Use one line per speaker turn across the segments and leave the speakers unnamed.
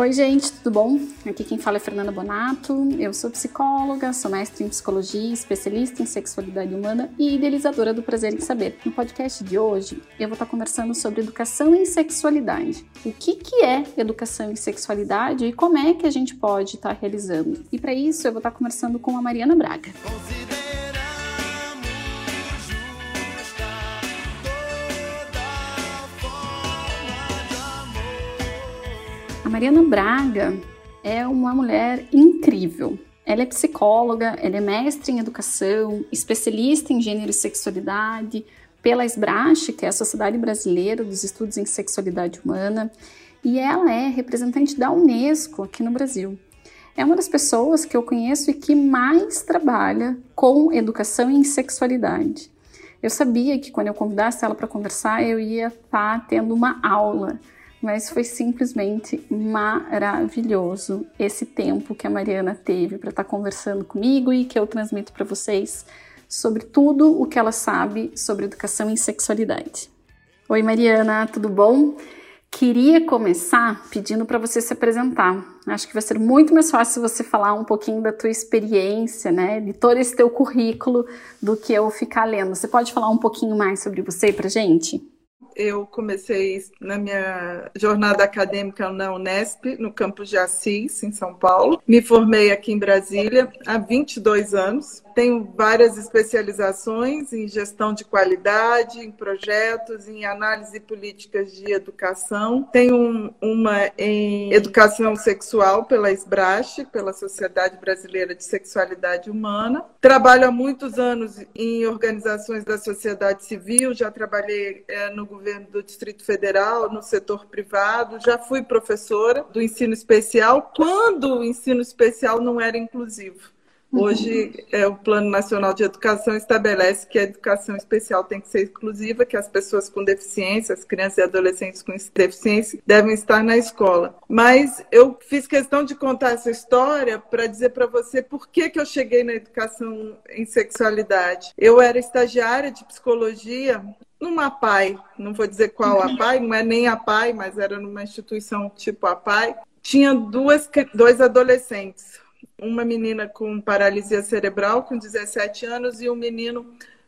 Oi, gente, tudo bom? Aqui quem fala é Fernanda Bonato. Eu sou psicóloga, sou mestre em psicologia, especialista em sexualidade humana e idealizadora do Prazer em Saber. No podcast de hoje, eu vou estar conversando sobre educação em sexualidade. O que, que é educação em sexualidade e como é que a gente pode estar realizando. E para isso, eu vou estar conversando com a Mariana Braga. Mariana Braga é uma mulher incrível. Ela é psicóloga, ela é mestre em educação, especialista em gênero e sexualidade pela SBRASH, que é a Sociedade Brasileira dos Estudos em Sexualidade Humana, e ela é representante da Unesco aqui no Brasil. É uma das pessoas que eu conheço e que mais trabalha com educação em sexualidade. Eu sabia que quando eu convidasse ela para conversar, eu ia estar tá tendo uma aula mas foi simplesmente maravilhoso esse tempo que a Mariana teve para estar tá conversando comigo e que eu transmito para vocês sobre tudo o que ela sabe sobre educação em sexualidade. Oi, Mariana, tudo bom? Queria começar pedindo para você se apresentar. Acho que vai ser muito mais fácil você falar um pouquinho da tua experiência, né, de todo esse teu currículo, do que eu ficar lendo. Você pode falar um pouquinho mais sobre você para gente?
Eu comecei na minha jornada acadêmica na Unesp, no campus de Assis, em São Paulo. Me formei aqui em Brasília há 22 anos. Tenho várias especializações em gestão de qualidade, em projetos, em análise políticas de educação. Tenho uma em educação sexual pela SBRASH, pela Sociedade Brasileira de Sexualidade Humana. Trabalho há muitos anos em organizações da sociedade civil, já trabalhei é, no governo do Distrito Federal, no setor privado, já fui professora do ensino especial, quando o ensino especial não era inclusivo. Hoje, é, o Plano Nacional de Educação estabelece que a educação especial tem que ser exclusiva, que as pessoas com deficiência, as crianças e adolescentes com deficiência, devem estar na escola. Mas eu fiz questão de contar essa história para dizer para você por que, que eu cheguei na educação em sexualidade. Eu era estagiária de psicologia numa PAI, não vou dizer qual a PAI, não é nem a PAI, mas era numa instituição tipo a PAI. Tinha duas, dois adolescentes uma menina com paralisia cerebral com 17 anos e um menino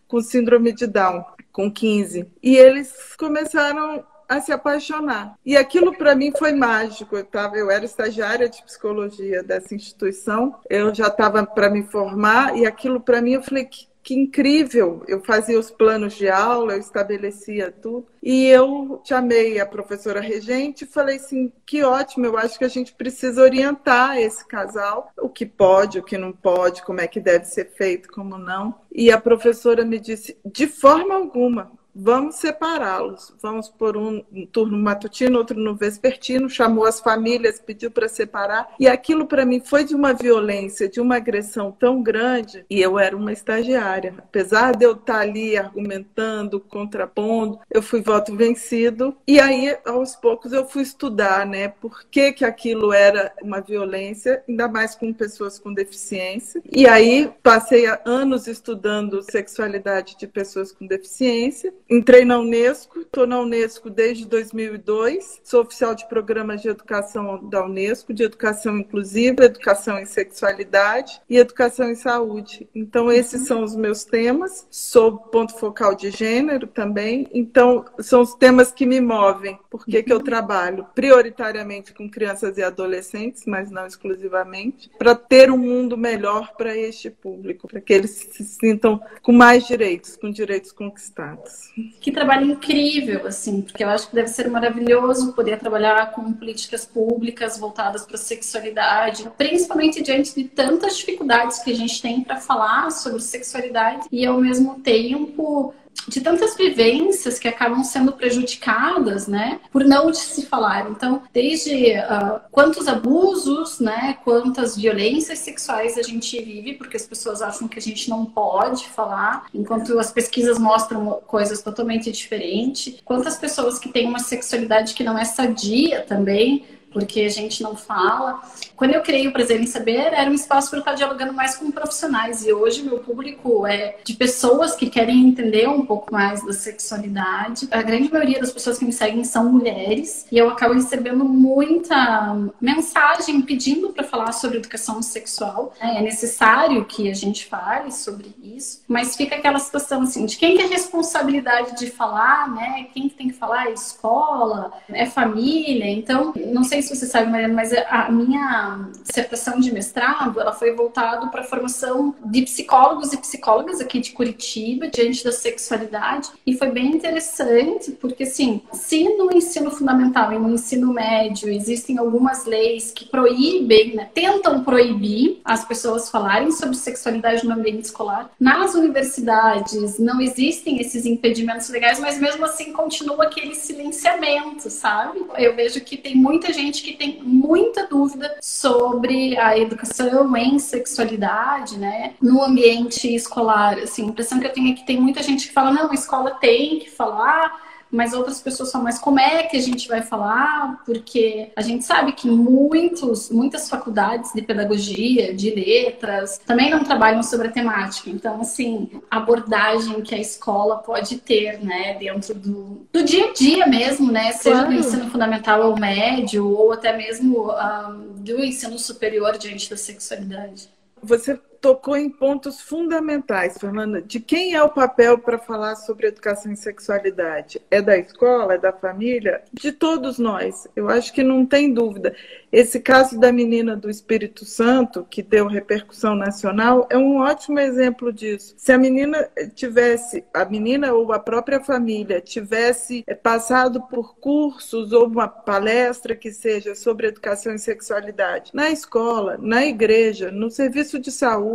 com síndrome de Down com 15. E eles começaram a se apaixonar. E aquilo para mim foi mágico. Eu, tava, eu era estagiária de psicologia dessa instituição, eu já estava para me formar, e aquilo para mim eu falei: que que incrível! Eu fazia os planos de aula, eu estabelecia tudo. E eu chamei a professora regente e falei assim: que ótimo, eu acho que a gente precisa orientar esse casal, o que pode, o que não pode, como é que deve ser feito, como não. E a professora me disse: de forma alguma, vamos separá-los. Vamos por um, turno matutino, outro no vespertino, chamou as famílias, pediu para separar. E aquilo para mim foi de uma violência, de uma agressão tão grande. E eu era uma estagiária. Apesar de eu estar ali argumentando, contrapondo, eu fui voto vencido. E aí, aos poucos, eu fui estudar, né? Por que, que aquilo era uma violência, ainda mais com pessoas com deficiência. E aí, passei anos estudando sexualidade de pessoas com deficiência Entrei na Unesco, estou na Unesco desde 2002, sou oficial de programas de educação da Unesco, de educação inclusiva, educação em sexualidade e educação em saúde. Então, esses são os meus temas. Sou ponto focal de gênero também. Então, são os temas que me movem. Por que, que eu trabalho prioritariamente com crianças e adolescentes, mas não exclusivamente, para ter um mundo melhor para este público, para que eles se sintam com mais direitos, com direitos conquistados.
Que trabalho incrível, assim, porque eu acho que deve ser maravilhoso poder trabalhar com políticas públicas voltadas para a sexualidade, principalmente diante de tantas dificuldades que a gente tem para falar sobre sexualidade e ao mesmo tempo de tantas vivências que acabam sendo prejudicadas, né, por não se falar. Então, desde uh, quantos abusos, né, quantas violências sexuais a gente vive, porque as pessoas acham que a gente não pode falar, enquanto as pesquisas mostram coisas totalmente diferentes. Quantas pessoas que têm uma sexualidade que não é sadia também, porque a gente não fala. Quando eu criei o Prazer em Saber, era um espaço para eu estar dialogando mais com profissionais. E hoje meu público é de pessoas que querem entender um pouco mais da sexualidade. A grande maioria das pessoas que me seguem são mulheres. E eu acabo recebendo muita mensagem pedindo para falar sobre educação sexual. É necessário que a gente fale sobre isso. Mas fica aquela situação assim, de quem tem a responsabilidade de falar, né? Quem tem que falar é escola, é família. Então, não sei se você sabe, Mariana, mas a minha dissertação de mestrado, ela foi voltada para a formação de psicólogos e psicólogas aqui de Curitiba, diante da sexualidade, e foi bem interessante, porque assim, se no ensino fundamental e no ensino médio existem algumas leis que proíbem, né, tentam proibir as pessoas falarem sobre sexualidade no ambiente escolar, nas universidades não existem esses impedimentos legais, mas mesmo assim continua aquele silenciamento, sabe? Eu vejo que tem muita gente que tem muita dúvida sobre a educação em sexualidade, né? No ambiente escolar, assim, a impressão que eu tenho é que tem muita gente que fala, não, a escola tem que falar, mas outras pessoas são mais como é que a gente vai falar, porque a gente sabe que muitos, muitas faculdades de pedagogia, de letras, também não trabalham sobre a temática. Então, assim, a abordagem que a escola pode ter, né, dentro do, do dia a dia mesmo, né, seja claro. do ensino fundamental ou médio, ou até mesmo um, do ensino superior diante da sexualidade.
Você tocou em pontos fundamentais, Fernanda, de quem é o papel para falar sobre educação e sexualidade? É da escola, é da família? De todos nós, eu acho que não tem dúvida. Esse caso da menina do Espírito Santo, que deu repercussão nacional, é um ótimo exemplo disso. Se a menina tivesse, a menina ou a própria família tivesse eh, passado por cursos ou uma palestra que seja sobre educação e sexualidade na escola, na igreja, no serviço de saúde,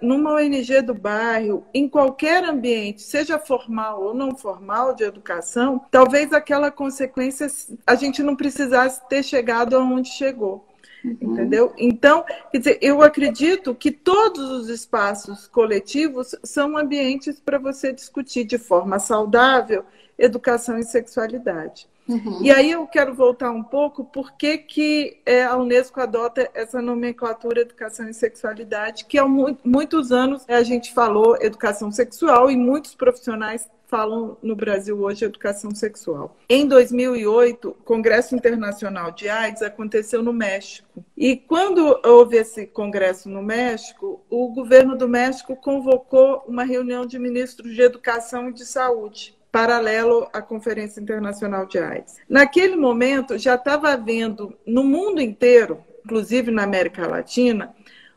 numa ONG do bairro, em qualquer ambiente, seja formal ou não formal de educação, talvez aquela consequência a gente não precisasse ter chegado aonde chegou chegou. Uhum. Entendeu? Então, quer dizer, eu acredito que todos os espaços coletivos são ambientes para você discutir de forma saudável educação e sexualidade. Uhum. E aí eu quero voltar um pouco por que, que é, a Unesco adota essa nomenclatura educação e sexualidade, que há muitos anos a gente falou educação sexual e muitos profissionais falam no Brasil hoje educação sexual. Em 2008, o Congresso Internacional de AIDS aconteceu no México. E quando houve esse congresso no México, o governo do México convocou uma reunião de ministros de educação e de saúde paralelo à Conferência Internacional de AIDS. Naquele momento, já estava havendo no mundo inteiro, inclusive na América Latina,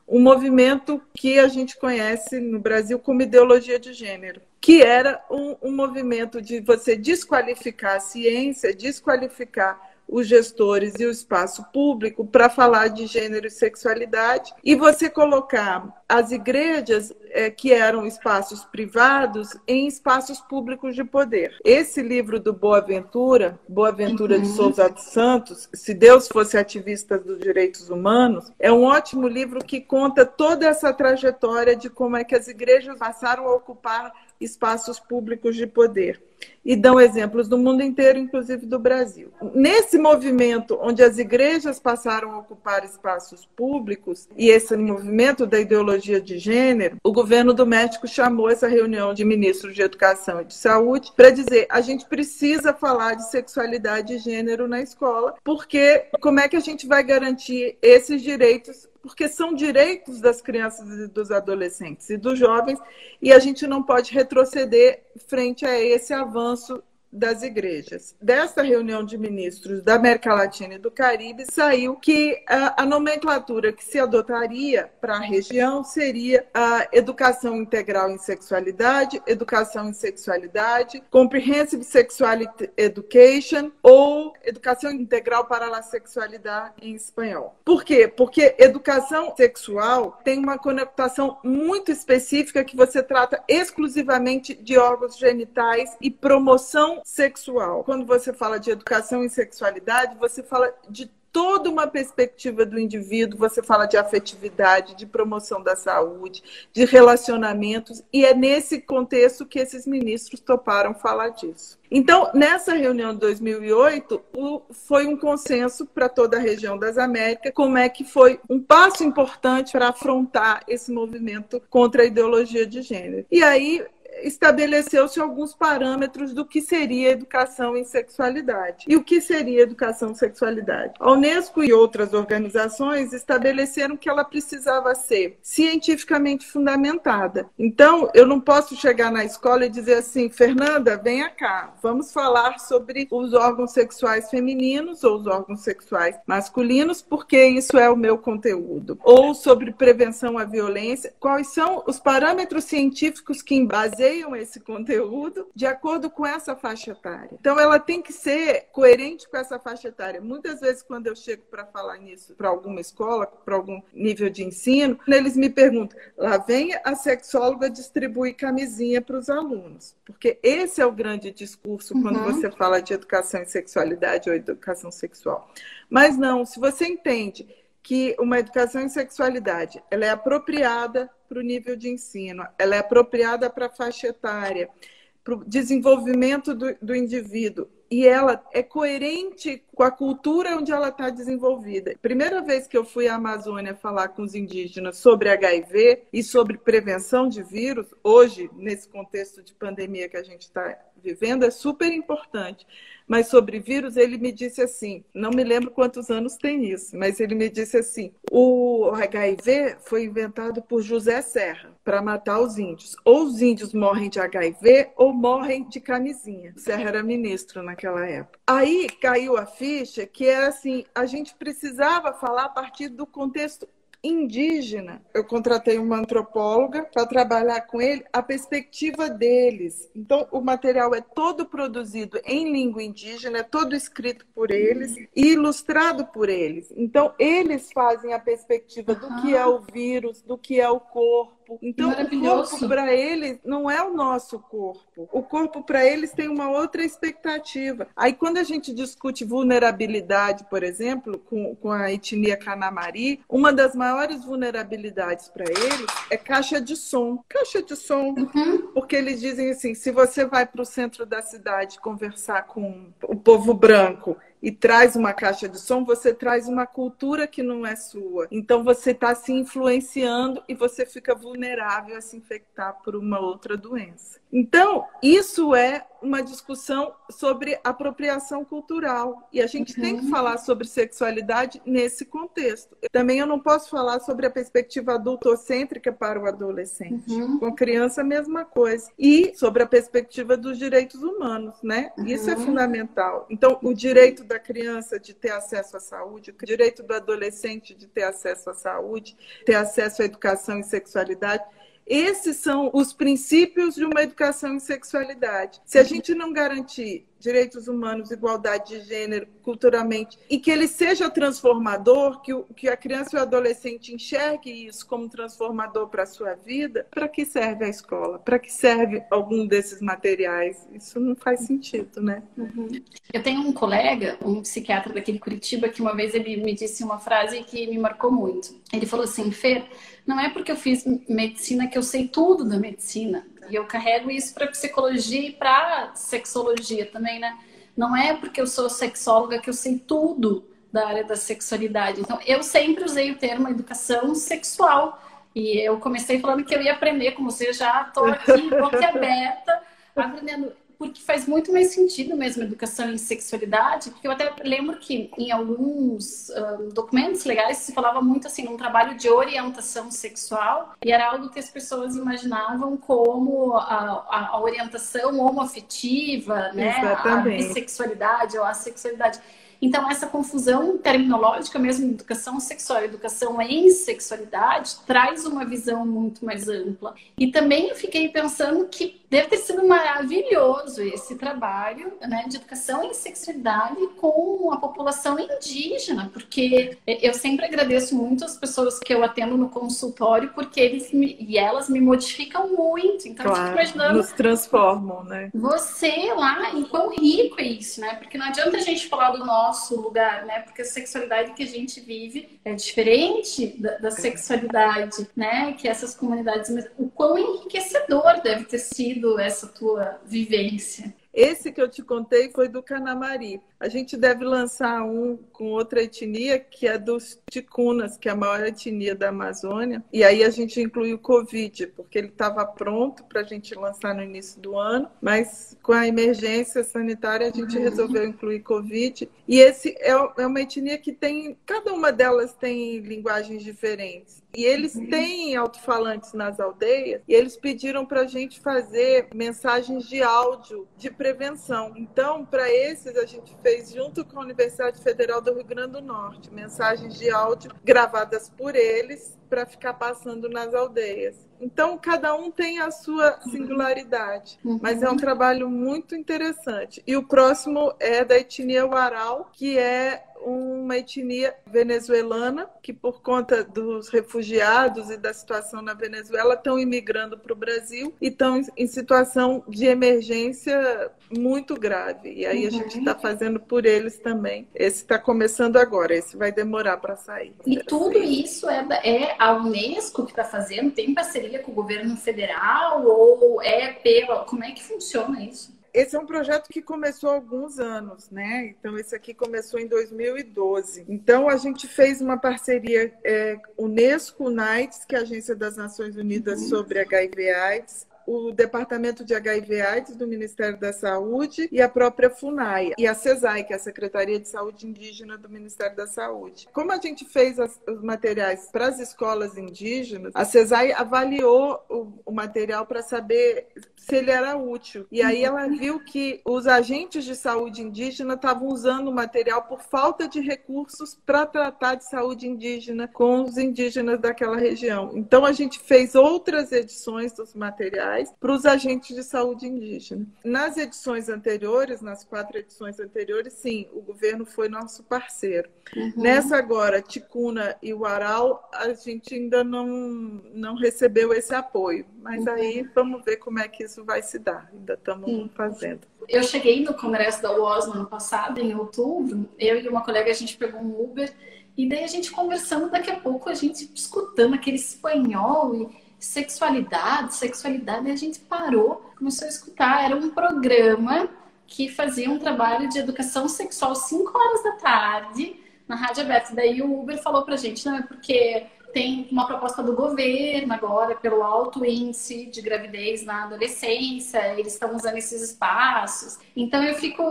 um movimento que a gente conhece no Brasil como ideologia de gênero, que era um, um movimento de você desqualificar a ciência, desqualificar os gestores e o espaço público para falar de gênero e sexualidade e você colocar as igrejas é, que eram espaços privados em espaços públicos de poder. Esse livro do Boaventura, Boaventura uhum. de Souza dos Santos, Se Deus fosse ativista dos direitos humanos, é um ótimo livro que conta toda essa trajetória de como é que as igrejas passaram a ocupar espaços públicos de poder. E dão exemplos do mundo inteiro, inclusive do Brasil. Nesse movimento, onde as igrejas passaram a ocupar espaços públicos, e esse movimento da ideologia de gênero, o governo do México chamou essa reunião de ministros de Educação e de Saúde para dizer: a gente precisa falar de sexualidade e gênero na escola, porque como é que a gente vai garantir esses direitos porque são direitos das crianças e dos adolescentes e dos jovens, e a gente não pode retroceder frente a esse avanço das igrejas. Dessa reunião de ministros da América Latina e do Caribe, saiu que a, a nomenclatura que se adotaria para a região seria a educação integral em sexualidade, educação em sexualidade, comprehensive sexuality education ou educação integral para a sexualidade em espanhol. Por quê? Porque educação sexual tem uma conotação muito específica que você trata exclusivamente de órgãos genitais e promoção sexual. Quando você fala de educação em sexualidade, você fala de toda uma perspectiva do indivíduo, você fala de afetividade, de promoção da saúde, de relacionamentos, e é nesse contexto que esses ministros toparam falar disso. Então, nessa reunião de 2008, foi um consenso para toda a região das Américas, como é que foi um passo importante para afrontar esse movimento contra a ideologia de gênero. E aí estabeleceu-se alguns parâmetros do que seria educação em sexualidade. E o que seria educação em sexualidade? A Unesco e outras organizações estabeleceram que ela precisava ser cientificamente fundamentada. Então, eu não posso chegar na escola e dizer assim, Fernanda, venha cá, vamos falar sobre os órgãos sexuais femininos ou os órgãos sexuais masculinos, porque isso é o meu conteúdo. Ou sobre prevenção à violência. Quais são os parâmetros científicos que embaseiam baseiam esse conteúdo de acordo com essa faixa etária. Então, ela tem que ser coerente com essa faixa etária. Muitas vezes, quando eu chego para falar nisso para alguma escola, para algum nível de ensino, eles me perguntam: lá vem a sexóloga distribuir camisinha para os alunos. Porque esse é o grande discurso quando uhum. você fala de educação em sexualidade ou educação sexual. Mas não, se você entende que uma educação em sexualidade ela é apropriada para o nível de ensino, ela é apropriada para a faixa etária, para o desenvolvimento do, do indivíduo e ela é coerente com a cultura onde ela está desenvolvida. Primeira vez que eu fui à Amazônia falar com os indígenas sobre HIV e sobre prevenção de vírus, hoje, nesse contexto de pandemia que a gente está vivendo, é super importante mas sobre vírus, ele me disse assim: não me lembro quantos anos tem isso, mas ele me disse assim: o HIV foi inventado por José Serra para matar os índios. Ou os índios morrem de HIV ou morrem de camisinha. Serra era ministro naquela época. Aí caiu a ficha que era assim: a gente precisava falar a partir do contexto indígena. Eu contratei uma antropóloga para trabalhar com ele a perspectiva deles. Então, o material é todo produzido em língua indígena, é todo escrito por eles e ilustrado por eles. Então, eles fazem a perspectiva do que é o vírus, do que é o corpo corpo. Então, o corpo para eles não é o nosso corpo. O corpo para eles tem uma outra expectativa. Aí, quando a gente discute vulnerabilidade, por exemplo, com, com a etnia Canamari, uma das maiores vulnerabilidades para eles é caixa de som. Caixa de som. Uhum. Porque eles dizem assim: se você vai para o centro da cidade conversar com o povo branco e traz uma caixa de som, você traz uma cultura que não é sua. Então você está se influenciando e você fica vulnerável a se infectar por uma outra doença. Então, isso é uma discussão sobre apropriação cultural. E a gente uhum. tem que uhum. falar sobre sexualidade nesse contexto. Também eu não posso falar sobre a perspectiva adultocêntrica para o adolescente. Uhum. Com a criança, a mesma coisa. E sobre a perspectiva dos direitos humanos, né? Uhum. Isso é uhum. fundamental. Então, o direito da criança de ter acesso à saúde, o direito do adolescente de ter acesso à saúde, ter acesso à educação e sexualidade esses são os princípios de uma educação em sexualidade. Se a gente não garantir direitos humanos, igualdade de gênero, culturalmente, e que ele seja transformador, que, o, que a criança e o adolescente enxergue isso como transformador para a sua vida, para que serve a escola? Para que serve algum desses materiais? Isso não faz sentido, né?
Uhum. Eu tenho um colega, um psiquiatra daqui de Curitiba, que uma vez ele me disse uma frase que me marcou muito. Ele falou assim, Fer, não é porque eu fiz medicina que eu sei tudo da medicina. E eu carrego isso para psicologia e para sexologia também, né? Não é porque eu sou sexóloga que eu sei tudo da área da sexualidade. Então, eu sempre usei o termo educação sexual. E eu comecei falando que eu ia aprender, como você já estou aqui, boca aberta, aprendendo porque faz muito mais sentido mesmo educação em sexualidade, porque eu até lembro que em alguns um, documentos legais se falava muito assim, num trabalho de orientação sexual, e era algo que as pessoas imaginavam como a, a, orientação homoafetiva, né, Exatamente. a bissexualidade ou a sexualidade. Então, essa confusão terminológica, mesmo educação sexual, educação em sexualidade, traz uma visão muito mais ampla. E também eu fiquei pensando que deve ter sido maravilhoso esse trabalho né, de educação em sexualidade com a população indígena, porque eu sempre agradeço muito as pessoas que eu atendo no consultório, porque eles me, e elas me modificam muito. Então, claro, eu fico imaginando.
Nos transformam, né?
Você lá, e quão rico é isso, né? Porque não adianta a gente falar do nosso lugar, né? Porque a sexualidade que a gente vive é diferente da, da sexualidade, né? Que essas comunidades, o quão enriquecedor deve ter sido essa tua vivência.
Esse que eu te contei foi do Canamari. A gente deve lançar um com outra etnia, que é dos ticunas, que é a maior etnia da Amazônia. E aí a gente inclui o Covid, porque ele estava pronto para a gente lançar no início do ano, mas com a emergência sanitária a gente resolveu incluir Covid. E esse é, é uma etnia que tem, cada uma delas tem linguagens diferentes. E eles têm alto-falantes nas aldeias e eles pediram para a gente fazer mensagens de áudio de prevenção. Então, para esses, a gente fez junto com a Universidade Federal do Rio Grande do Norte mensagens de áudio gravadas por eles para ficar passando nas aldeias. Então, cada um tem a sua singularidade, uhum. mas é um trabalho muito interessante. E o próximo é da etnia Waral, que é uma etnia venezuelana que, por conta dos refugiados e da situação na Venezuela, estão imigrando para o Brasil e estão em situação de emergência muito grave. E aí uhum. a gente está fazendo por eles também. Esse está começando agora, esse vai demorar para sair.
E tudo isso é, é a Unesco que está fazendo? Tem parceria com o governo federal ou é pela. Como é que funciona isso?
esse é um projeto que começou há alguns anos, né? Então, esse aqui começou em 2012. Então, a gente fez uma parceria é, Unesco-UNAIDS, que é a Agência das Nações Unidas uhum. sobre HIV/AIDS, o Departamento de HIV/AIDS do Ministério da Saúde e a própria FUNAI e a CESAI, que é a Secretaria de Saúde Indígena do Ministério da Saúde. Como a gente fez as, os materiais para as escolas indígenas, a CESAI avaliou o, o material para saber se ele era útil. E aí ela viu que os agentes de saúde indígena estavam usando o material por falta de recursos para tratar de saúde indígena com os indígenas daquela região. Então a gente fez outras edições dos materiais para os agentes de saúde indígena. Nas edições anteriores, nas quatro edições anteriores, sim, o governo foi nosso parceiro. Uhum. Nessa agora, Ticuna e o Aral, a gente ainda não, não recebeu esse apoio. Mas uhum. aí vamos ver como é que isso vai se dar. Ainda estamos fazendo.
Eu cheguei no congresso da UOS no ano passado, em outubro. Eu e uma colega, a gente pegou um Uber. E daí a gente conversando, daqui a pouco a gente escutando aquele espanhol e sexualidade, sexualidade, e a gente parou, começou a escutar. Era um programa que fazia um trabalho de educação sexual 5 horas da tarde na rádio aberta. Daí o Uber falou pra gente, não é porque tem uma proposta do governo agora pelo alto índice de gravidez na adolescência, eles estão usando esses espaços. Então eu fico,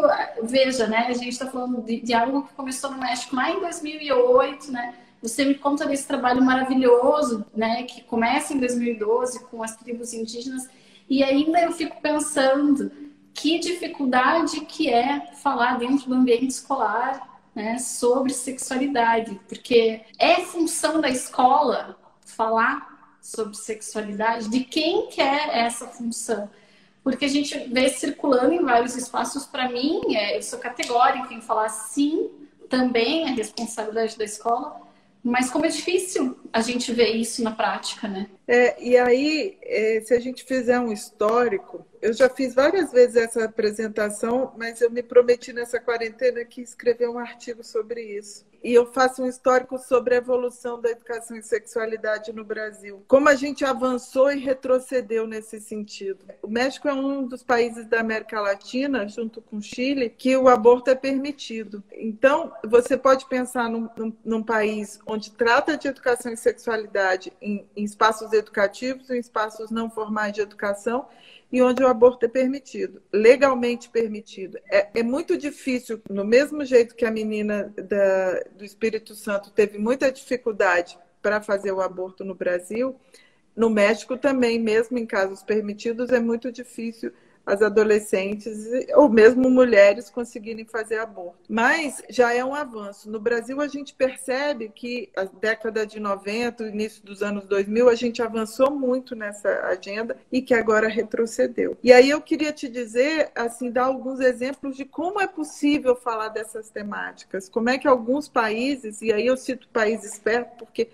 veja, né, a gente está falando de, de, algo que começou no México lá em 2008, né? Você me conta desse trabalho maravilhoso, né, que começa em 2012 com as tribos indígenas, e ainda eu fico pensando que dificuldade que é falar dentro do ambiente escolar, né, sobre sexualidade, porque é função da escola falar sobre sexualidade, de quem quer é essa função? Porque a gente vê circulando em vários espaços, para mim, é, eu sou categórica em falar sim, também é responsabilidade da escola, mas como é difícil a gente ver isso na prática, né?
É, e aí, é, se a gente fizer um histórico, eu já fiz várias vezes essa apresentação, mas eu me prometi nessa quarentena que escrever um artigo sobre isso e eu faço um histórico sobre a evolução da educação em sexualidade no Brasil. Como a gente avançou e retrocedeu nesse sentido. O México é um dos países da América Latina, junto com o Chile, que o aborto é permitido. Então, você pode pensar num, num, num país onde trata de educação em sexualidade em, em espaços educativos, em espaços não formais de educação, e onde o aborto é permitido, legalmente permitido. É, é muito difícil, no mesmo jeito que a menina da, do Espírito Santo teve muita dificuldade para fazer o aborto no Brasil, no México também, mesmo em casos permitidos, é muito difícil as adolescentes ou mesmo mulheres conseguirem fazer aborto. Mas já é um avanço. No Brasil, a gente percebe que a década de 90, início dos anos 2000, a gente avançou muito nessa agenda e que agora retrocedeu. E aí eu queria te dizer, assim, dar alguns exemplos de como é possível falar dessas temáticas, como é que alguns países, e aí eu cito países perto, porque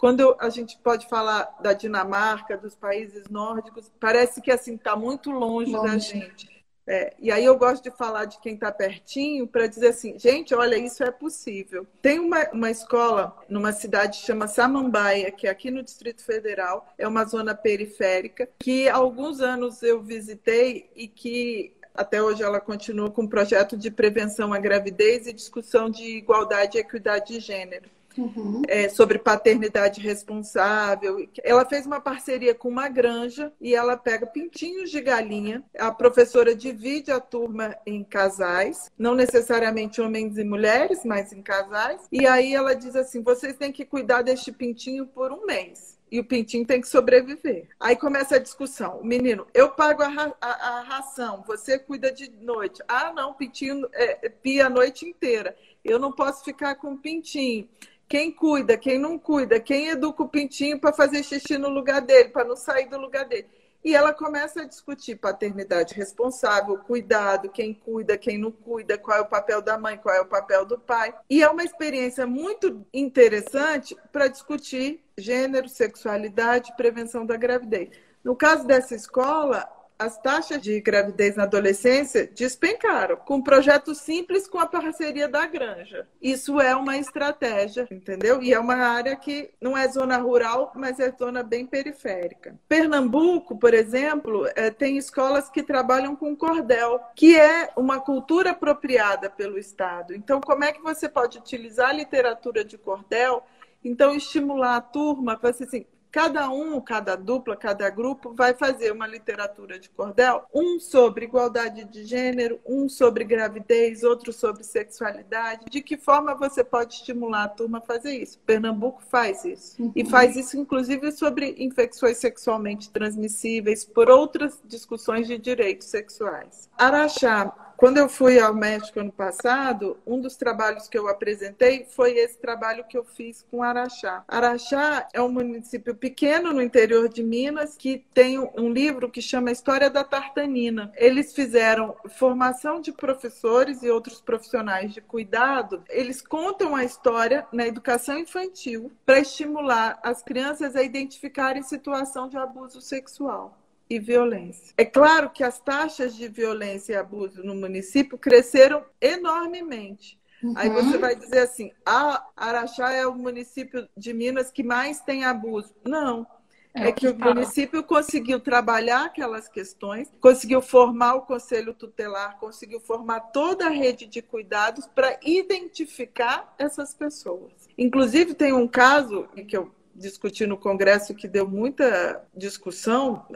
quando a gente pode falar da Dinamarca, dos países nórdicos, parece que assim está muito longe, longe, da gente. É, e aí eu gosto de falar de quem está pertinho para dizer assim, gente, olha, isso é possível. Tem uma, uma escola numa cidade que chama Samambaia, que é aqui no Distrito Federal, é uma zona periférica, que há alguns anos eu visitei e que até hoje ela continua com um projeto de prevenção à gravidez e discussão de igualdade e equidade de gênero. Uhum. É, sobre paternidade responsável. Ela fez uma parceria com uma granja e ela pega pintinhos de galinha. A professora divide a turma em casais, não necessariamente homens e mulheres, mas em casais. E aí ela diz assim: vocês têm que cuidar deste pintinho por um mês e o pintinho tem que sobreviver. Aí começa a discussão. O menino, eu pago a, ra a, a ração, você cuida de noite. Ah, não, pintinho é, pia a noite inteira. Eu não posso ficar com o pintinho. Quem cuida, quem não cuida, quem educa o pintinho para fazer xixi no lugar dele, para não sair do lugar dele. E ela começa a discutir paternidade responsável, cuidado, quem cuida, quem não cuida, qual é o papel da mãe, qual é o papel do pai. E é uma experiência muito interessante para discutir gênero, sexualidade, prevenção da gravidez. No caso dessa escola, as taxas de gravidez na adolescência despencaram, com um projeto simples com a parceria da granja. Isso é uma estratégia, entendeu? E é uma área que não é zona rural, mas é zona bem periférica. Pernambuco, por exemplo, é, tem escolas que trabalham com cordel, que é uma cultura apropriada pelo Estado. Então, como é que você pode utilizar a literatura de cordel? Então, estimular a turma para assim, Cada um, cada dupla, cada grupo vai fazer uma literatura de cordel, um sobre igualdade de gênero, um sobre gravidez, outro sobre sexualidade. De que forma você pode estimular a turma a fazer isso? Pernambuco faz isso. Uhum. E faz isso, inclusive, sobre infecções sexualmente transmissíveis, por outras discussões de direitos sexuais. Araxá quando eu fui ao México ano passado, um dos trabalhos que eu apresentei foi esse trabalho que eu fiz com Araxá. Araxá é um município pequeno no interior de Minas que tem um livro que chama História da Tartanina. Eles fizeram formação de professores e outros profissionais de cuidado. Eles contam a história na educação infantil para estimular as crianças a identificarem situação de abuso sexual e violência. É claro que as taxas de violência e abuso no município cresceram enormemente. Uhum. Aí você vai dizer assim: ah, Araxá é o município de Minas que mais tem abuso. Não. É, é que o município conseguiu trabalhar aquelas questões, conseguiu formar o conselho tutelar, conseguiu formar toda a rede de cuidados para identificar essas pessoas. Inclusive, tem um caso que eu discuti no Congresso que deu muita discussão,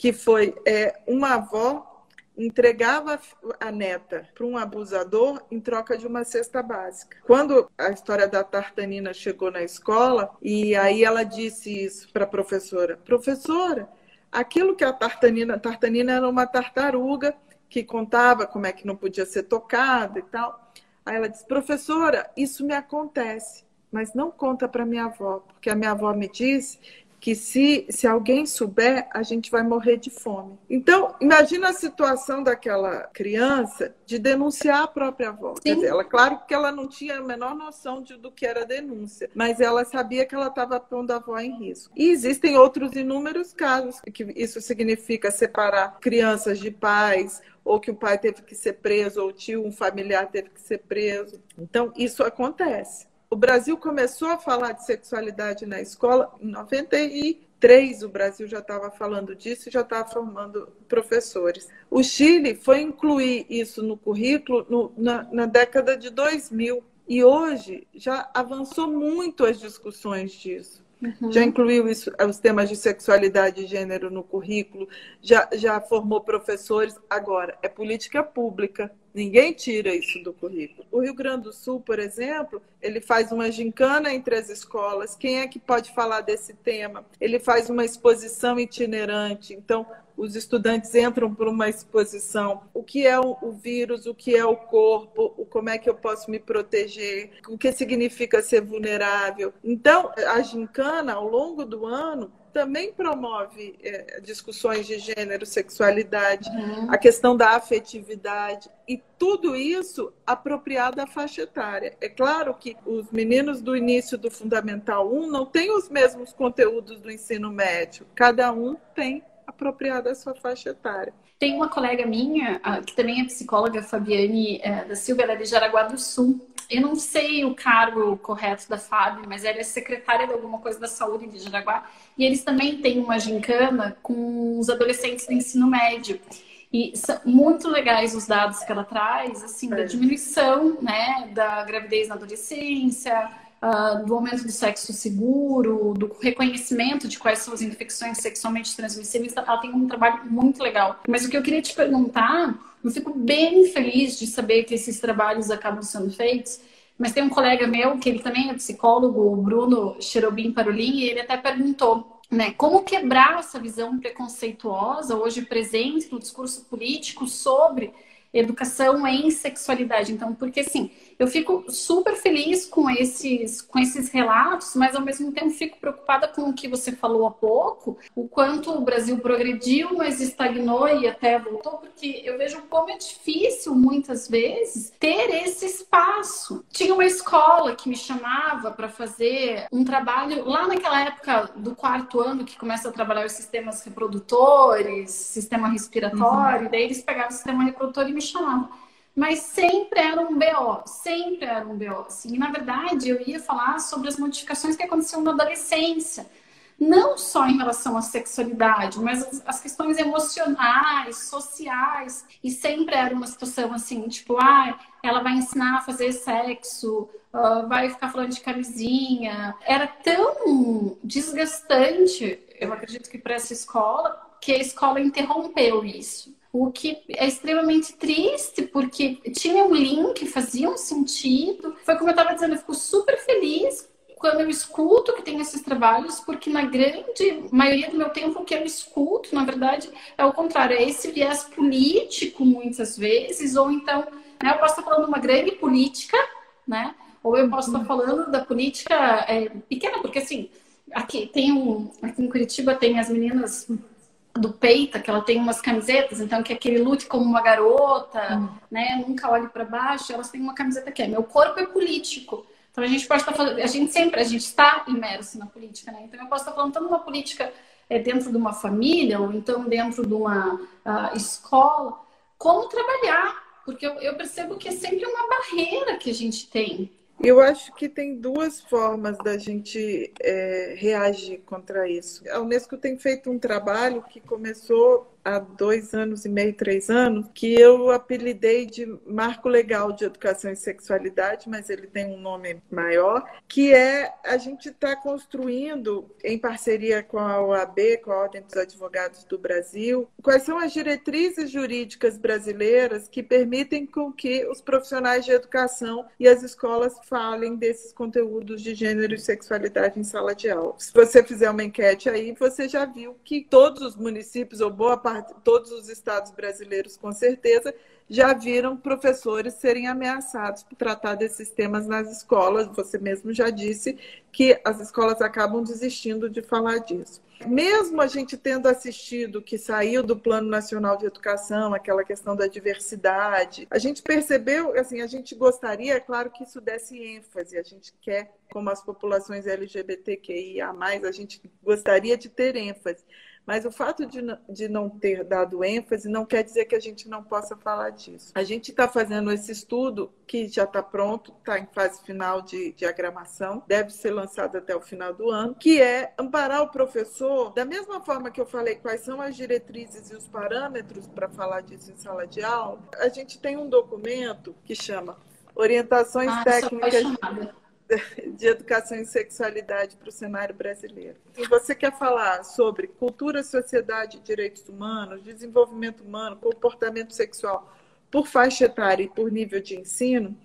que foi é, uma avó entregava a neta para um abusador em troca de uma cesta básica. Quando a história da tartanina chegou na escola, e aí ela disse isso para a professora: professora, aquilo que a tartanina, a tartanina era uma tartaruga que contava como é que não podia ser tocada e tal. Aí ela disse: professora, isso me acontece, mas não conta para minha avó, porque a minha avó me disse que se, se alguém souber, a gente vai morrer de fome. Então, imagina a situação daquela criança de denunciar a própria avó. Quer dizer, ela, claro que ela não tinha a menor noção de, do que era denúncia, mas ela sabia que ela estava pondo a avó em risco. E existem outros inúmeros casos que isso significa separar crianças de pais, ou que o pai teve que ser preso, ou o tio, um familiar teve que ser preso. Então, isso acontece o Brasil começou a falar de sexualidade na escola em 93. O Brasil já estava falando disso e já estava formando professores. O Chile foi incluir isso no currículo no, na, na década de 2000 e hoje já avançou muito as discussões disso. Uhum. Já incluiu isso, os temas de sexualidade e gênero no currículo, já, já formou professores. Agora, é política pública. Ninguém tira isso do currículo. O Rio Grande do Sul, por exemplo, ele faz uma gincana entre as escolas. Quem é que pode falar desse tema? Ele faz uma exposição itinerante. Então, os estudantes entram por uma exposição. O que é o vírus? O que é o corpo? Como é que eu posso me proteger? O que significa ser vulnerável? Então, a gincana, ao longo do ano, também promove é, discussões de gênero, sexualidade, uhum. a questão da afetividade e tudo isso apropriado à faixa etária. É claro que os meninos do início do Fundamental 1 não têm os mesmos conteúdos do ensino médio, cada um tem apropriado à sua faixa etária.
Tem uma colega minha, que também é psicóloga, Fabiane é, da Silva, ela é de Jaraguá do Sul. Eu não sei o cargo correto da Fábio, mas ela é secretária de alguma coisa da saúde de Jaraguá. E eles também têm uma gincana com os adolescentes do ensino médio. E são muito legais os dados que ela traz, assim, da é. diminuição, né, da gravidez na adolescência, uh, do aumento do sexo seguro, do reconhecimento de quais são as infecções sexualmente transmissíveis. Ela tem um trabalho muito legal. Mas o que eu queria te perguntar, eu fico bem feliz de saber que esses trabalhos acabam sendo feitos, mas tem um colega meu, que ele também é psicólogo, o Bruno Cherubim Parolin, e ele até perguntou né? Como quebrar essa visão preconceituosa hoje presente no discurso político sobre educação em sexualidade. Então, porque assim, eu fico super feliz com esses, com esses relatos, mas ao mesmo tempo fico preocupada com o que você falou há pouco, o quanto o Brasil progrediu, mas estagnou e até voltou, porque eu vejo como é difícil muitas vezes ter esse espaço. Tinha uma escola que me chamava para fazer um trabalho lá naquela época do quarto ano que começa a trabalhar os sistemas reprodutores, sistema respiratório, uhum. daí eles pegavam o sistema reprodutor e me chamavam mas sempre era um BO, sempre era um BO. Assim. E, na verdade, eu ia falar sobre as modificações que aconteceram na adolescência, não só em relação à sexualidade, mas as, as questões emocionais, sociais, e sempre era uma situação assim, tipo, ah, ela vai ensinar a fazer sexo, uh, vai ficar falando de camisinha. Era tão desgastante, eu acredito que para essa escola, que a escola interrompeu isso. O que é extremamente triste, porque tinha um link, fazia um sentido. Foi como eu estava dizendo, eu fico super feliz quando eu escuto que tem esses trabalhos, porque na grande maioria do meu tempo o que eu escuto, na verdade, é o contrário, é esse viés político muitas vezes, ou então, né, eu posso estar falando uma grande política, né? Ou eu posso estar falando da política é, pequena, porque assim, aqui tem um, aqui em Curitiba tem as meninas do Peita, que ela tem umas camisetas, então que é aquele lute como uma garota, hum. né? Nunca olhe para baixo. Elas têm uma camiseta que é meu corpo é político. Então a gente pode estar falando, a gente sempre, a gente está imerso na política, né? Então eu posso estar falando tanto uma política é, dentro de uma família ou então dentro de uma uh, escola, como trabalhar, porque eu, eu percebo que é sempre uma barreira que a gente tem.
Eu acho que tem duas formas da gente é, reagir contra isso. A Unesco tem feito um trabalho que começou há dois anos e meio, três anos, que eu apelidei de Marco Legal de Educação e Sexualidade, mas ele tem um nome maior, que é a gente está construindo, em parceria com a OAB, com a Ordem dos Advogados do Brasil, quais são as diretrizes jurídicas brasileiras que permitem com que os profissionais de educação e as escolas falem desses conteúdos de gênero e sexualidade em sala de aula. Se você fizer uma enquete aí, você já viu que todos os municípios, ou boa parte todos os estados brasileiros, com certeza, já viram professores serem ameaçados por tratar desses temas nas escolas. Você mesmo já disse que as escolas acabam desistindo de falar disso. Mesmo a gente tendo assistido que saiu do Plano Nacional de Educação, aquela questão da diversidade, a gente percebeu, assim, a gente gostaria, é claro, que isso desse ênfase. A gente quer, como as populações LGBTQIA+, a gente gostaria de ter ênfase. Mas o fato de, de não ter dado ênfase não quer dizer que a gente não possa falar disso. A gente está fazendo esse estudo que já está pronto, está em fase final de diagramação, deve ser lançado até o final do ano, que é amparar o professor, da mesma forma que eu falei quais são as diretrizes e os parâmetros para falar disso em sala de aula, a gente tem um documento que chama Orientações ah, Técnicas de educação e sexualidade para o cenário brasileiro. Se você quer falar sobre cultura, sociedade direitos humanos, desenvolvimento humano, comportamento sexual por faixa etária e por nível de ensino,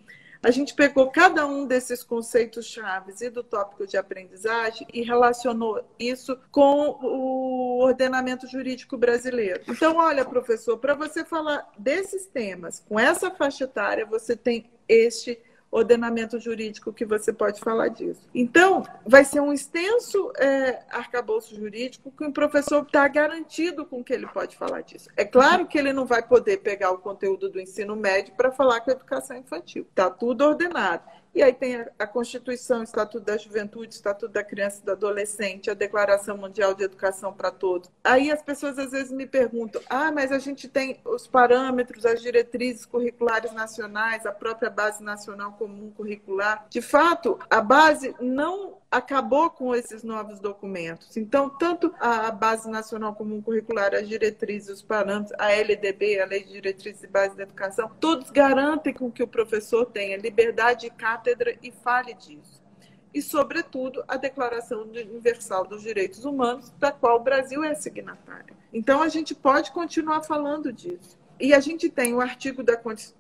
a gente pegou cada um desses conceitos chaves e do tópico de aprendizagem e relacionou isso com o ordenamento jurídico brasileiro. Então, olha, professor, para você falar desses temas com essa faixa etária, você tem este ordenamento jurídico que você pode falar disso. Então, vai ser um extenso é, arcabouço jurídico que o professor está garantido com que ele pode falar disso. É claro que ele não vai poder pegar o conteúdo do ensino médio para falar com a educação infantil. Está tudo ordenado. E aí tem a, Constituição, o Estatuto da Juventude, o Estatuto da Criança e do Adolescente, a Declaração Mundial de Educação para Todos. Aí as pessoas às vezes me perguntam: ah, mas a gente tem os parâmetros, as diretrizes curriculares nacionais, a própria Base Nacional Comum Curricular. De fato, a base não acabou com esses novos documentos. Então, tanto a Base Nacional Comum Curricular, as diretrizes, os parâmetros, a LDB, a Lei de Diretrizes e Bases da Educação, todos garantem com que o professor tenha liberdade de cátedra e fale disso. E, sobretudo, a Declaração Universal dos Direitos Humanos, da qual o Brasil é signatário. Então, a gente pode continuar falando disso. E a gente tem o artigo da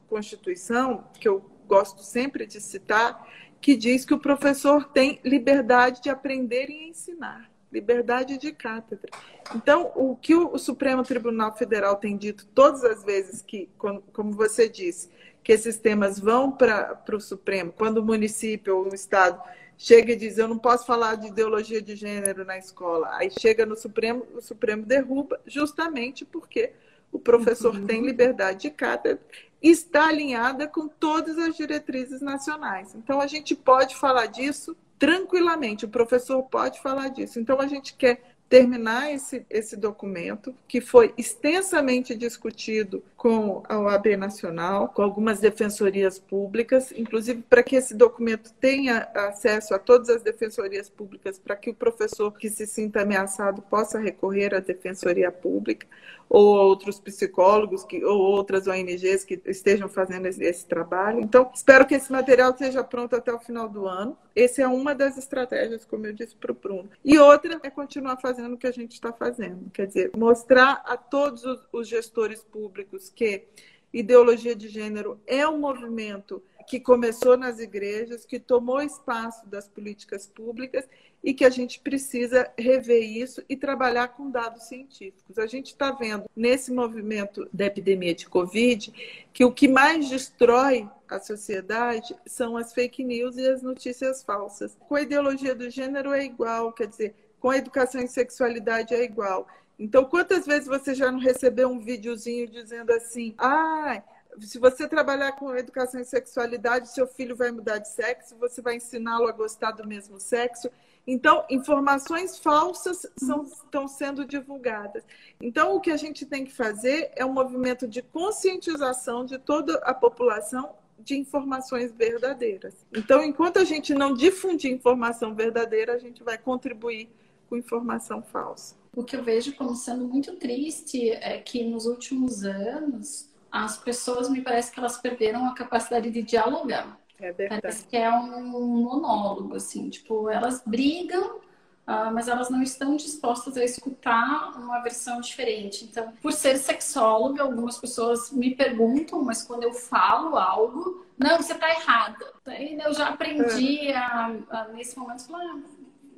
Constituição, que eu gosto sempre de citar, que diz que o professor tem liberdade de aprender e ensinar, liberdade de cátedra. Então, o que o Supremo Tribunal Federal tem dito todas as vezes que, como você disse, que esses temas vão para o Supremo, quando o município ou o Estado chega e diz eu não posso falar de ideologia de gênero na escola, aí chega no Supremo, o Supremo derruba, justamente porque o professor uhum. tem liberdade de cátedra está alinhada com todas as diretrizes nacionais. Então, a gente pode falar disso tranquilamente, o professor pode falar disso. Então, a gente quer terminar esse, esse documento, que foi extensamente discutido com a OAB Nacional, com algumas defensorias públicas, inclusive para que esse documento tenha acesso a todas as defensorias públicas, para que o professor que se sinta ameaçado possa recorrer à defensoria pública ou outros psicólogos que, ou outras ONGs que estejam fazendo esse, esse, trabalho. Então, espero que esse material esteja pronto até o final do ano. Essa é uma das estratégias, como eu disse para o Bruno. E outra é continuar fazendo o que a gente está fazendo, quer dizer, mostrar a todos os, gestores públicos que ideologia de gênero é um movimento que começou nas igrejas, que tomou espaço das políticas públicas e que a gente precisa rever isso e trabalhar com dados científicos. A gente está vendo nesse movimento da epidemia de Covid que o que mais destrói a sociedade são as fake news e as notícias falsas. Com a ideologia do gênero é igual, quer dizer, com a educação em sexualidade é igual. Então, quantas vezes você já não recebeu um videozinho dizendo assim: ah, se você trabalhar com educação em sexualidade, seu filho vai mudar de sexo, você vai ensiná-lo a gostar do mesmo sexo. Então, informações falsas são, estão sendo divulgadas. Então, o que a gente tem que fazer é um movimento de conscientização de toda a população de informações verdadeiras. Então, enquanto a gente não difundir informação verdadeira, a gente vai contribuir com informação falsa.
O que eu vejo como sendo muito triste é que nos últimos anos as pessoas me parece que elas perderam a capacidade de dialogar.
É verdade.
Parece que é um monólogo, assim, tipo, elas brigam, uh, mas elas não estão dispostas a escutar uma versão diferente. Então, por ser sexóloga, algumas pessoas me perguntam, mas quando eu falo algo, não, você está errada. Eu já aprendi é. a, a, nesse momento, falar,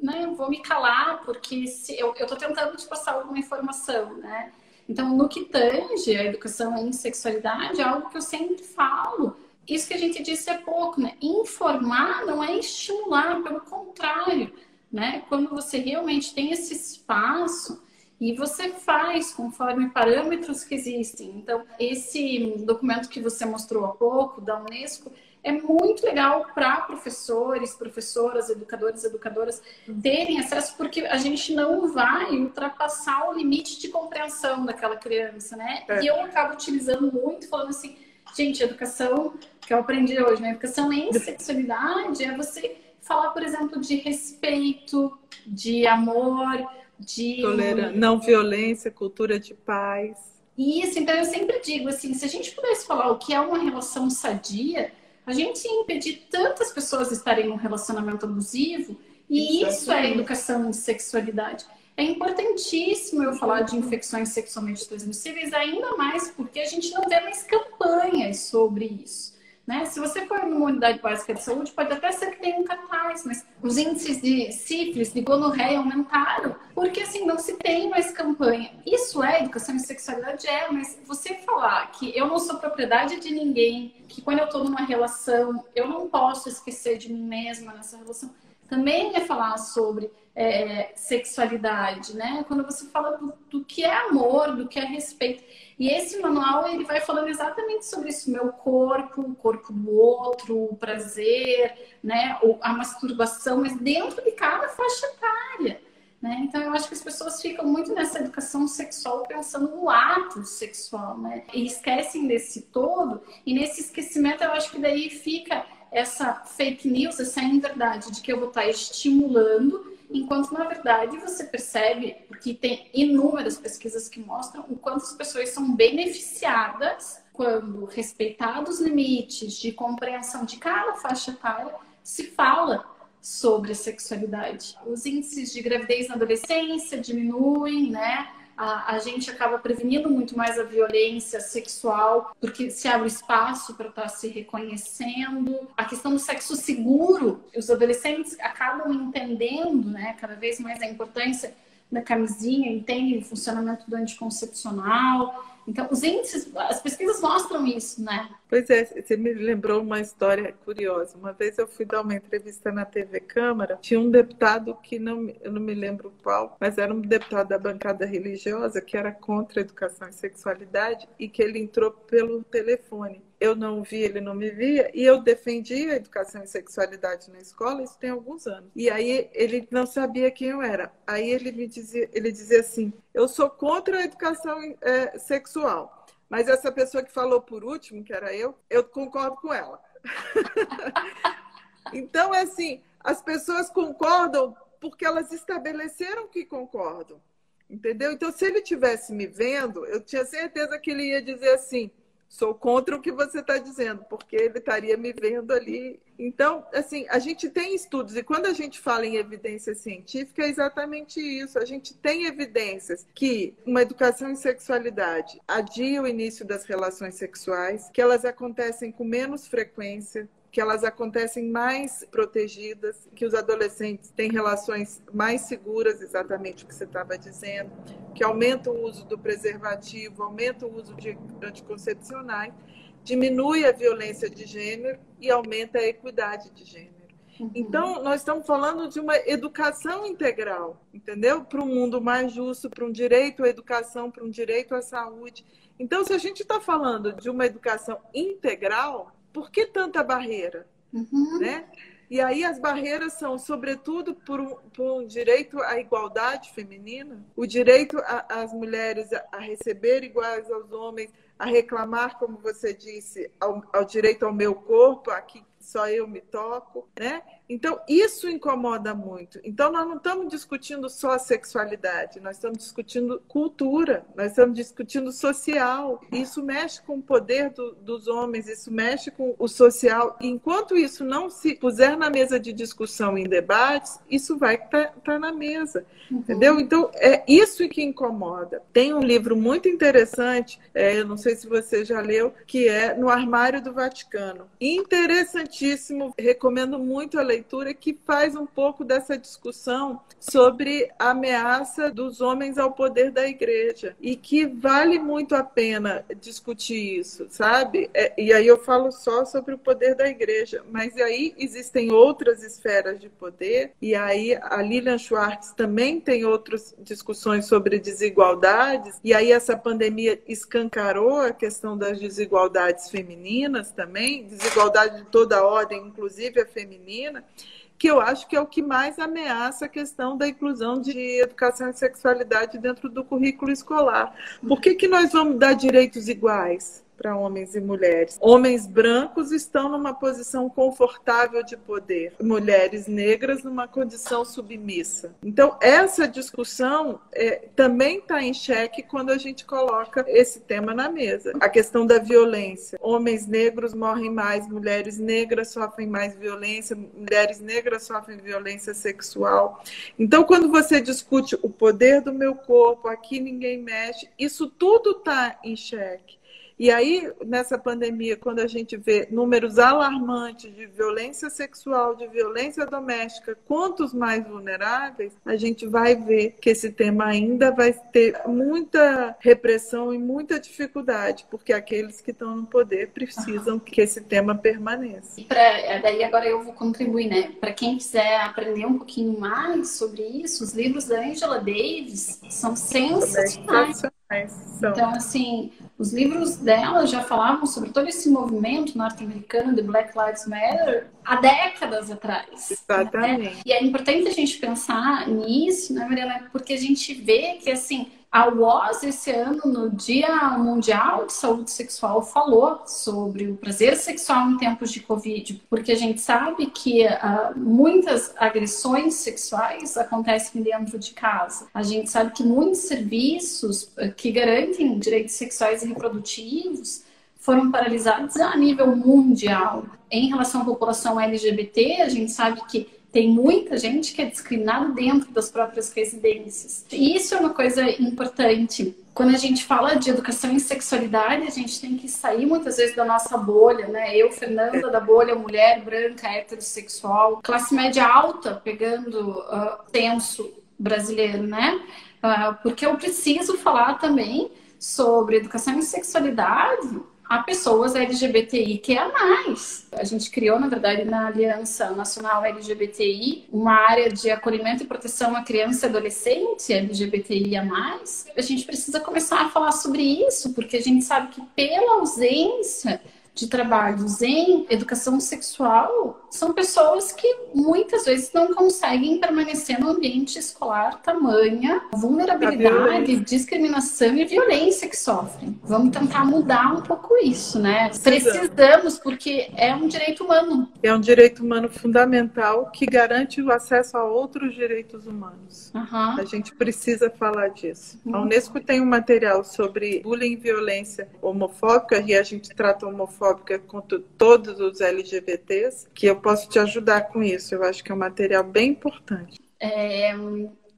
né, vou me calar, porque se eu estou tentando te passar alguma informação, né? Então, no que tange a educação em sexualidade, é algo que eu sempre falo isso que a gente disse é pouco, né? Informar não é estimular, pelo contrário, né? Quando você realmente tem esse espaço e você faz conforme parâmetros que existem. Então, esse documento que você mostrou há pouco, da Unesco, é muito legal para professores, professoras, educadores, educadoras terem acesso, porque a gente não vai ultrapassar o limite de compreensão daquela criança, né? É. E eu acabo utilizando muito, falando assim Gente, educação que eu aprendi hoje, né? Educação em sexualidade é você falar, por exemplo, de respeito, de amor, de
Tolerância, não violência, cultura de paz.
Isso, então eu sempre digo assim, se a gente pudesse falar o que é uma relação sadia, a gente impedir tantas pessoas estarem num relacionamento abusivo, e Exatamente. isso é educação em sexualidade. É importantíssimo eu falar de infecções sexualmente transmissíveis, ainda mais porque a gente não vê mais campanhas sobre isso. Né? Se você for numa unidade básica de saúde, pode até ser que tenha um cartaz, mas os índices de sífilis, de gonorreia aumentaram, porque assim, não se tem mais campanha. Isso é educação em sexualidade? É, mas você falar que eu não sou propriedade de ninguém, que quando eu estou numa relação, eu não posso esquecer de mim mesma nessa relação, também é falar sobre é, sexualidade, né? Quando você fala do, do, que é amor, do que é respeito. E esse manual ele vai falando exatamente sobre isso, meu corpo, o corpo do outro, o prazer, né? A masturbação, mas dentro de cada faixa etária. Né? Então, eu acho que as pessoas ficam muito nessa educação sexual pensando no ato sexual, né? E esquecem desse todo, e nesse esquecimento eu acho que daí fica essa fake news, essa inverdade de que eu vou estar estimulando, enquanto na verdade você percebe, porque tem inúmeras pesquisas que mostram o quanto as pessoas são beneficiadas quando, respeitados os limites de compreensão de cada faixa etária, se fala sobre a sexualidade. Os índices de gravidez na adolescência diminuem, né? A, a, gente acaba prevenindo muito mais a violência sexual, porque se abre espaço para estar tá se reconhecendo. A questão do sexo seguro, os adolescentes acabam entendendo né, cada vez mais a importância da camisinha, entendem o funcionamento do anticoncepcional. Então, os índices, as pesquisas mostram isso, né?
Pois é, você me lembrou uma história curiosa. Uma vez eu fui dar uma entrevista na TV Câmara, tinha um deputado que não, eu não me lembro qual, mas era um deputado da bancada religiosa que era contra a educação e sexualidade e que ele entrou pelo telefone eu não vi, ele não me via, e eu defendia a educação e sexualidade na escola, isso tem alguns anos. E aí ele não sabia quem eu era. Aí ele me dizia, ele dizia assim: eu sou contra a educação é, sexual. Mas essa pessoa que falou por último, que era eu, eu concordo com ela. então, assim, as pessoas concordam porque elas estabeleceram que concordam. Entendeu? Então, se ele tivesse me vendo, eu tinha certeza que ele ia dizer assim: sou contra o que você está dizendo, porque ele estaria me vendo ali. Então, assim, a gente tem estudos, e quando a gente fala em evidência científica, é exatamente isso. A gente tem evidências que uma educação em sexualidade adia o início das relações sexuais, que elas acontecem com menos frequência, que elas acontecem mais protegidas, que os adolescentes têm relações mais seguras, exatamente o que você estava dizendo, que aumenta o uso do preservativo, aumenta o uso de anticoncepcionais, diminui a violência de gênero e aumenta a equidade de gênero. Uhum. Então, nós estamos falando de uma educação integral, entendeu? Para um mundo mais justo, para um direito à educação, para um direito à saúde. Então, se a gente está falando de uma educação integral, por que tanta barreira? Uhum. Né? E aí as barreiras são, sobretudo, por um, por um direito à igualdade feminina, o direito às mulheres a, a, receber iguais aos homens, a reclamar, como você disse, ao, ao direito ao meu corpo, aqui só eu me toco, né? Então, isso incomoda muito. Então, nós não estamos discutindo só a sexualidade, nós estamos discutindo cultura, nós estamos discutindo social. Isso mexe com o poder do, dos homens, isso mexe com o social. E enquanto isso não se puser na mesa de discussão em debates, isso vai estar tá, tá na mesa. Uhum. Entendeu? Então, é isso que incomoda. Tem um livro muito interessante, é, eu não sei se você já leu, que é No Armário do Vaticano. Interessantíssimo, recomendo muito a leitura leitura que faz um pouco dessa discussão sobre a ameaça dos homens ao poder da igreja e que vale muito a pena discutir isso, sabe? É, e aí eu falo só sobre o poder da igreja, mas aí existem outras esferas de poder e aí a Lilian Schwartz também tem outras discussões sobre desigualdades e aí essa pandemia escancarou a questão das desigualdades femininas também, desigualdade de toda ordem, inclusive a feminina que eu acho que é o que mais ameaça a questão da inclusão de educação e sexualidade dentro do currículo escolar. Por que, que nós vamos dar direitos iguais? Para homens e mulheres. Homens brancos estão numa posição confortável de poder, mulheres negras numa condição submissa. Então, essa discussão é, também está em xeque quando a gente coloca esse tema na mesa. A questão da violência. Homens negros morrem mais, mulheres negras sofrem mais violência, mulheres negras sofrem violência sexual. Então, quando você discute o poder do meu corpo, aqui ninguém mexe, isso tudo está em xeque. E aí, nessa pandemia, quando a gente vê números alarmantes de violência sexual, de violência doméstica, quantos mais vulneráveis, a gente vai ver que esse tema ainda vai ter muita repressão e muita dificuldade, porque aqueles que estão no poder precisam que esse tema permaneça.
E pra, daí agora eu vou contribuir, né? Para quem quiser aprender um pouquinho mais sobre isso, os livros da Angela Davis são sensacionais. Então, assim, os livros dela já falavam sobre todo esse movimento norte-americano de Black Lives Matter há décadas atrás.
Exatamente. Né?
E é importante a gente pensar nisso, né, Mariana? Porque a gente vê que, assim, a WOS, esse ano, no Dia Mundial de Saúde Sexual, falou sobre o prazer sexual em tempos de Covid, porque a gente sabe que uh, muitas agressões sexuais acontecem dentro de casa. A gente sabe que muitos serviços ah, que garantem direitos sexuais e reprodutivos foram paralisados a nível mundial. Em relação à população LGBT, a gente sabe que tem muita gente que é discriminada dentro das próprias residências. E isso é uma coisa importante. Quando a gente fala de educação em sexualidade, a gente tem que sair muitas vezes da nossa bolha, né? Eu, Fernanda, da bolha mulher branca, heterossexual, classe média alta, pegando uh, tenso brasileiro, né? Uh, porque eu preciso falar também sobre educação em sexualidade a pessoas LGBTI que é mais. A gente criou, na verdade, na Aliança Nacional LGBTI, uma área de acolhimento e proteção à criança e adolescente LGBTI a mais. A gente precisa começar a falar sobre isso, porque a gente sabe que pela ausência de trabalhos em educação sexual são pessoas que muitas vezes não conseguem permanecer no ambiente escolar tamanha vulnerabilidade, discriminação e violência que sofrem. Vamos tentar mudar um pouco isso, né? Precisamos, porque é um direito humano.
É um direito humano fundamental que garante o acesso a outros direitos humanos. Uhum. A gente precisa falar disso. Uhum. A Unesco tem um material sobre bullying e violência homofóbica e a gente trata homofóbica homofóbica contra todos os LGBTs, que eu posso te ajudar com isso. Eu acho que é um material bem importante.
É,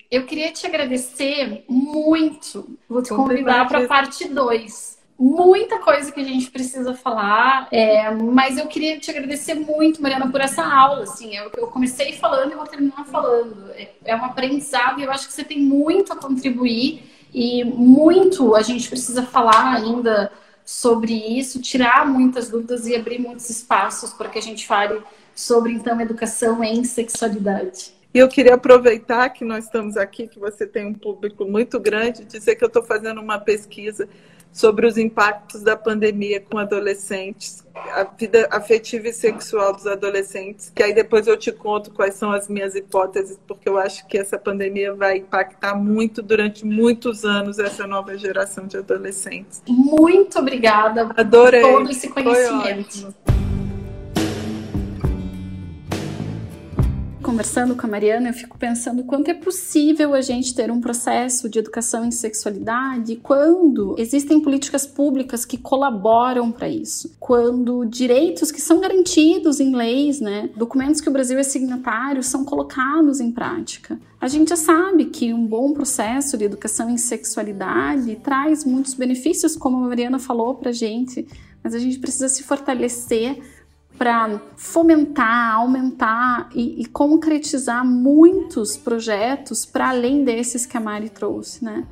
eu queria te agradecer muito. Vou te convidar para a parte 2 muita coisa que a gente precisa falar, é, mas eu queria te agradecer muito, Mariana, por essa aula. Assim, eu, eu comecei falando e vou terminar falando. É, é um aprendizado e eu acho que você tem muito a contribuir e muito a gente precisa falar ainda sobre isso, tirar muitas dúvidas e abrir muitos espaços para que a gente fale sobre então educação em sexualidade.
E eu queria aproveitar que nós estamos aqui, que você tem um público muito grande, dizer que eu estou fazendo uma pesquisa sobre os impactos da pandemia com adolescentes, a vida afetiva e sexual dos adolescentes, que aí depois eu te conto quais são as minhas hipóteses, porque eu acho que essa pandemia vai impactar muito durante muitos anos essa nova geração de adolescentes.
Muito obrigada
Adorei.
por todo esse conhecimento. Conversando com a Mariana, eu fico pensando quanto é possível a gente ter um processo de educação em sexualidade quando existem políticas públicas que colaboram para isso, quando direitos que são garantidos em leis, né, documentos que o Brasil é signatário, são colocados em prática. A gente já sabe que um bom processo de educação em sexualidade traz muitos benefícios, como a Mariana falou para gente, mas a gente precisa se fortalecer para fomentar, aumentar e, e, concretizar muitos projetos para além desses que a Mari trouxe, né?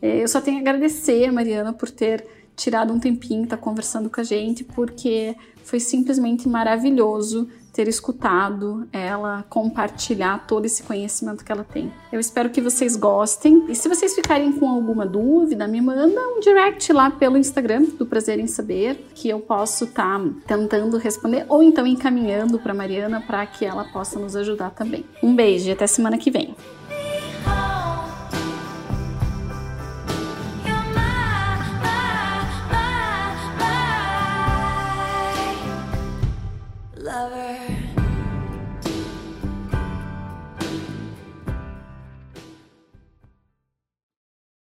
É, eu só tenho a agradecer, Mariana, por ter tirado um tempinho, tá conversando com a gente, porque foi simplesmente maravilhoso ter escutado ela compartilhar todo esse conhecimento que ela tem. Eu espero que vocês gostem. E se vocês ficarem com alguma dúvida, me manda um direct lá pelo Instagram do Prazer em Saber, que eu posso estar tá tentando responder ou então encaminhando para Mariana para que ela possa nos ajudar também. Um beijo e até semana que vem. lover.